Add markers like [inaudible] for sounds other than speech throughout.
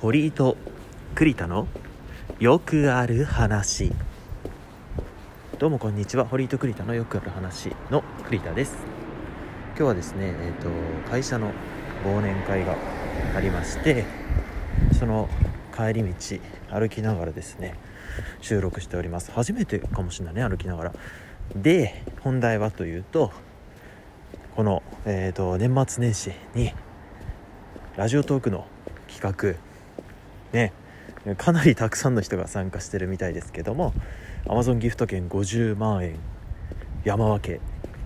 堀井と栗田のよくある話。どうもこんにちは。堀井と栗田のよくある話の栗田です。今日はですねえっ、と会社の忘年会がありましてその帰り道歩きながらですね収録しております。初めてかもしれないね歩きながら。で本題はというとこの、えーと、年末年始にラジオトークの企画ねかなりたくさんの人が参加してるみたいですけども Amazon ギフト券50万円山分け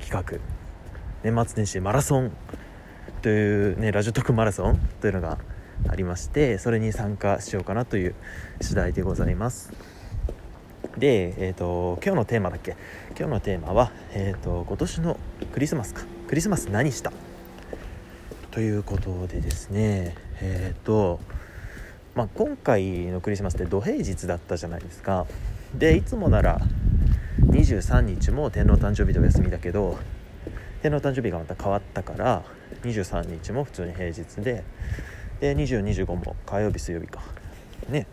企画。年末年始マラソンというねラジオトークマラソンというのがありましてそれに参加しようかなという次第でございます。で、えーと、今日のテーマだっけ？今日のテーマは、えーと今年のクリスマスか。クリスマス何した？ということでですねえっ、ー、とまあ、今回のクリスマスって土平日だったじゃないですか。でいつもなら23日も天皇誕生日でお休みだけど天皇誕生日がまた変わったから23日も普通に平日でで2025も火曜日水曜日か。ね。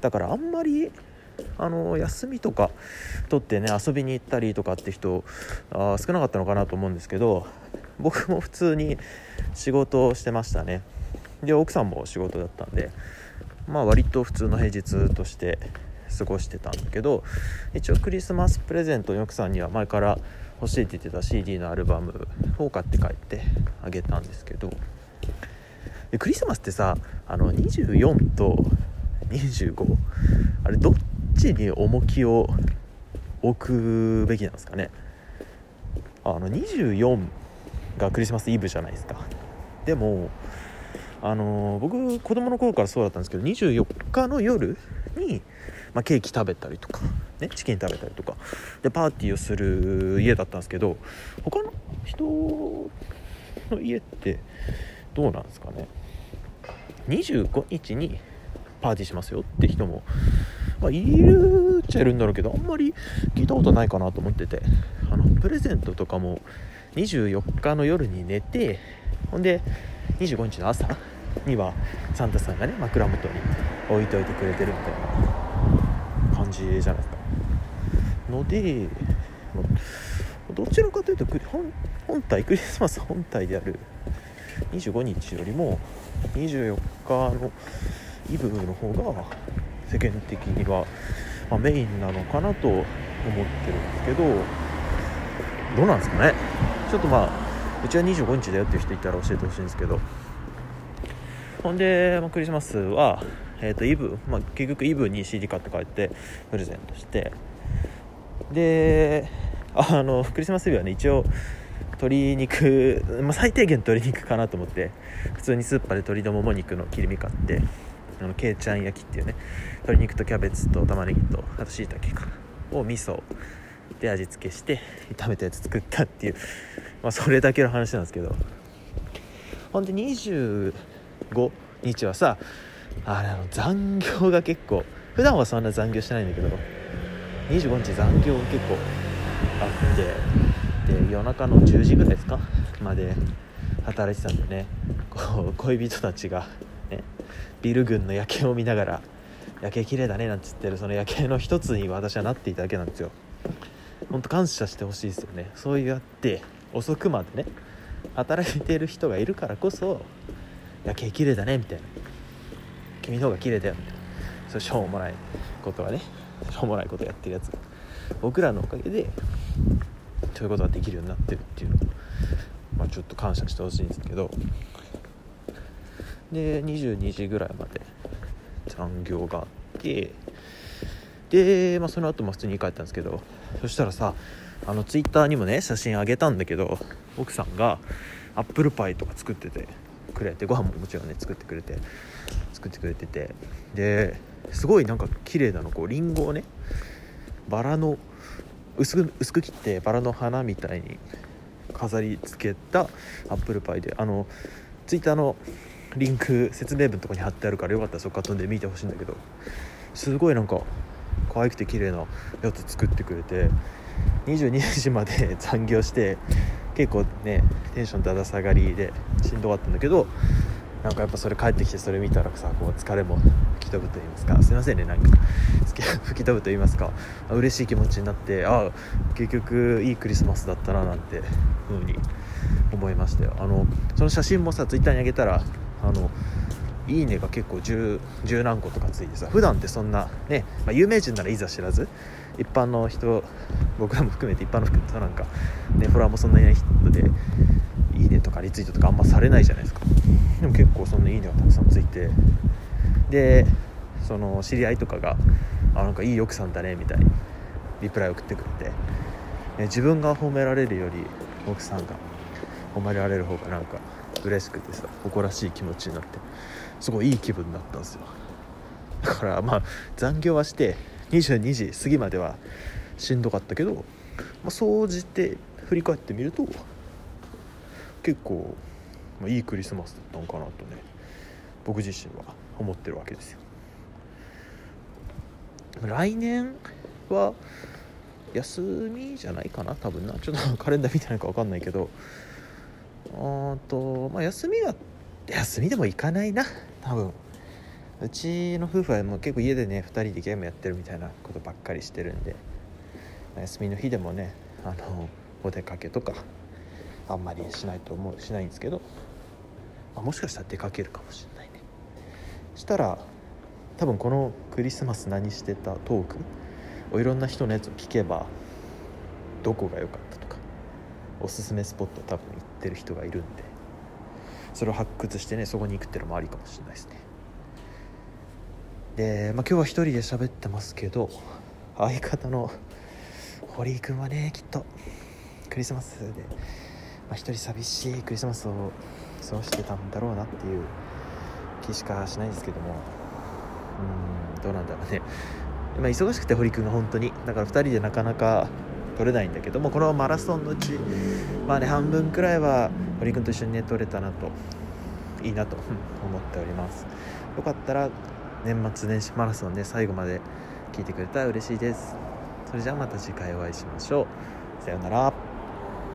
だからあんまりあの休みとか取ってね遊びに行ったりとかって人あ少なかったのかなと思うんですけど僕も普通に仕事をしてましたね。で奥さんも仕事だったんでまあ割と普通の平日として過ごしてたんだけど一応クリスマスプレゼントに奥さんには前から欲しいって言ってた CD のアルバムを買って帰ってあげたんですけどでクリスマスってさあの24と25あれどっちに重きを置くべきなんですかね？あの24がクリスマスイブじゃないですか。でもあの僕子供の頃からそうだったんですけど24日の夜に、まあ、ケーキ食べたりとか、ね、チキン食べたりとかでパーティーをする家だったんですけど他の人の家ってどうなんですかね？25日にパーティーしますよって人もまあ、いるっちゃいるんだろうけどあんまり聞いたことないかなと思っててあのプレゼントとかも24日の夜に寝てほんで25日の朝にはサンタさんがね枕元に置いといてくれてるみたいな感じじゃないですか。のでどちらかというと本体クリスマス本体である25日よりも24日のイブの方が世間的には、ま、メインなのかなと思ってるんですけどどうなんですかね。ちょっとまあうちは25日だよっていう人いたら教えてほしいんですけど。ほんで、まあ、クリスマスは、えーと、イブ、まあ、結局イブに CD 買って帰ってプレゼントして。であのクリスマスイブはね一応鶏肉、まあ、最低限鶏肉かなと思って普通にスーパーで鶏のもも肉の切り身買ってあのけいちゃん焼きっていうね鶏肉とキャベツと玉ねぎとあとしいたけかを味噌で味付けして炒めたやつ作ったっていう、まあ、それだけの話なんですけど。ほんで25日はさあれあの残業が結構普段はそんな残業してないんだけど25日残業が結構あってで夜中の10時ぐらいですかまで働いてたんでね。こう恋人たちがねビル群の夜景を見ながら夜景綺麗だねなんて言ってるその夜景の一つに私はなっていただけなんですよ。本当感謝してほしいですよね。そうやって遅くまでね働いてる人がいるからこそ夜景綺麗だねみたいな君の方が綺麗だよみたいな。そうしょうもないことはね。しょうもないことやってるやつ僕らのおかげでそういうことができるようになってるっていうのを、まあ、ちょっと感謝してほしいんですけど。で22時ぐらいまで残業があって。で、まあ、その後も普通に帰ったんですけど。そしたらさあのツイッターにもね写真あげたんだけど奥さんがアップルパイとか作ってて。くれてご飯ももちろんね作ってくれて作ってくれてて。ですごいなんか綺麗なのこうりんごをねバラの薄く薄く切ってバラの花みたいに飾り付けたアップルパイであのツイッターのリンク説明文とかに貼ってあるからよかったらそこから飛んで見てほしいんだけどすごいなんか可愛くて綺麗なやつ作ってくれて22時まで [laughs] 残業して結構ねテンションだだ下がりでしんどかったんだけどなんかやっぱそれ帰ってきてそれ見たらさこう疲れも吹き飛ぶと言いますか。すいませんねなんか。吹き飛ぶと言いますか。嬉しい気持ちになってああ結局いいクリスマスだったななんてふうに思いましたよ。あのその写真もさツイッターにあげたらあのいいねが結構十何個とかついてさ普段ってそんなね、まあ、有名人ならいざ知らず一般の人僕らも含めて一般の人なんかねフォロワーもそんないない人でいいねとかリツイートとかあんまされないじゃないですか。でも結構そんないいねがたくさんついてでその知り合いとかが「あなんかいい奥さんだね」みたいにリプライ送ってくれて、ね、自分が褒められるより奥さんが褒められる方がなんか嬉しくてさ誇らしい気持ちになってすごいいい気分になったんですよ。だからまあ残業はして22時過ぎまではしんどかったけど、まあ、総じて振り返ってみると結構、まあ、いいクリスマスだったのかなとね僕自身は思ってるわけですよ。来年は休みじゃないかな多分な。ちょっと [laughs] カレンダー見てないか分かんないけどあとまあ休みは休みでも行かないな。多分。うちの夫婦はもう結構家でね2人でゲームやってるみたいなことばっかりしてるんで。休みの日でもねあのお出かけとかあんまりしないと思うしないんですけど、まあ、もしかしたら出かけるかもしれないね。したら多分このクリスマス何してたトーク？をいろんな人のやつを聞けばどこが良かったとか。おすすめスポット多分行ってる人がいるんでそれを発掘してねそこに行くっていうのもありかもしれないですね。で、まあ、今日は一人で喋ってますけど相方の堀井君はねきっとクリスマスで、まあ、一人寂しいクリスマスを過ごしてたんだろうなっていう気しかしないんですけどもうんどうなんだろうね、まあ、忙しくて堀君が本当にだから2人でなかなか取れないんだけどもこのマラソンのうちまあね半分くらいは堀君と一緒にね取れたなといいなと思っております。よかったら年末年始マラソンね最後まで聞いてくれたら嬉しいです。それじゃあまた次回お会いしましょう。さようなら。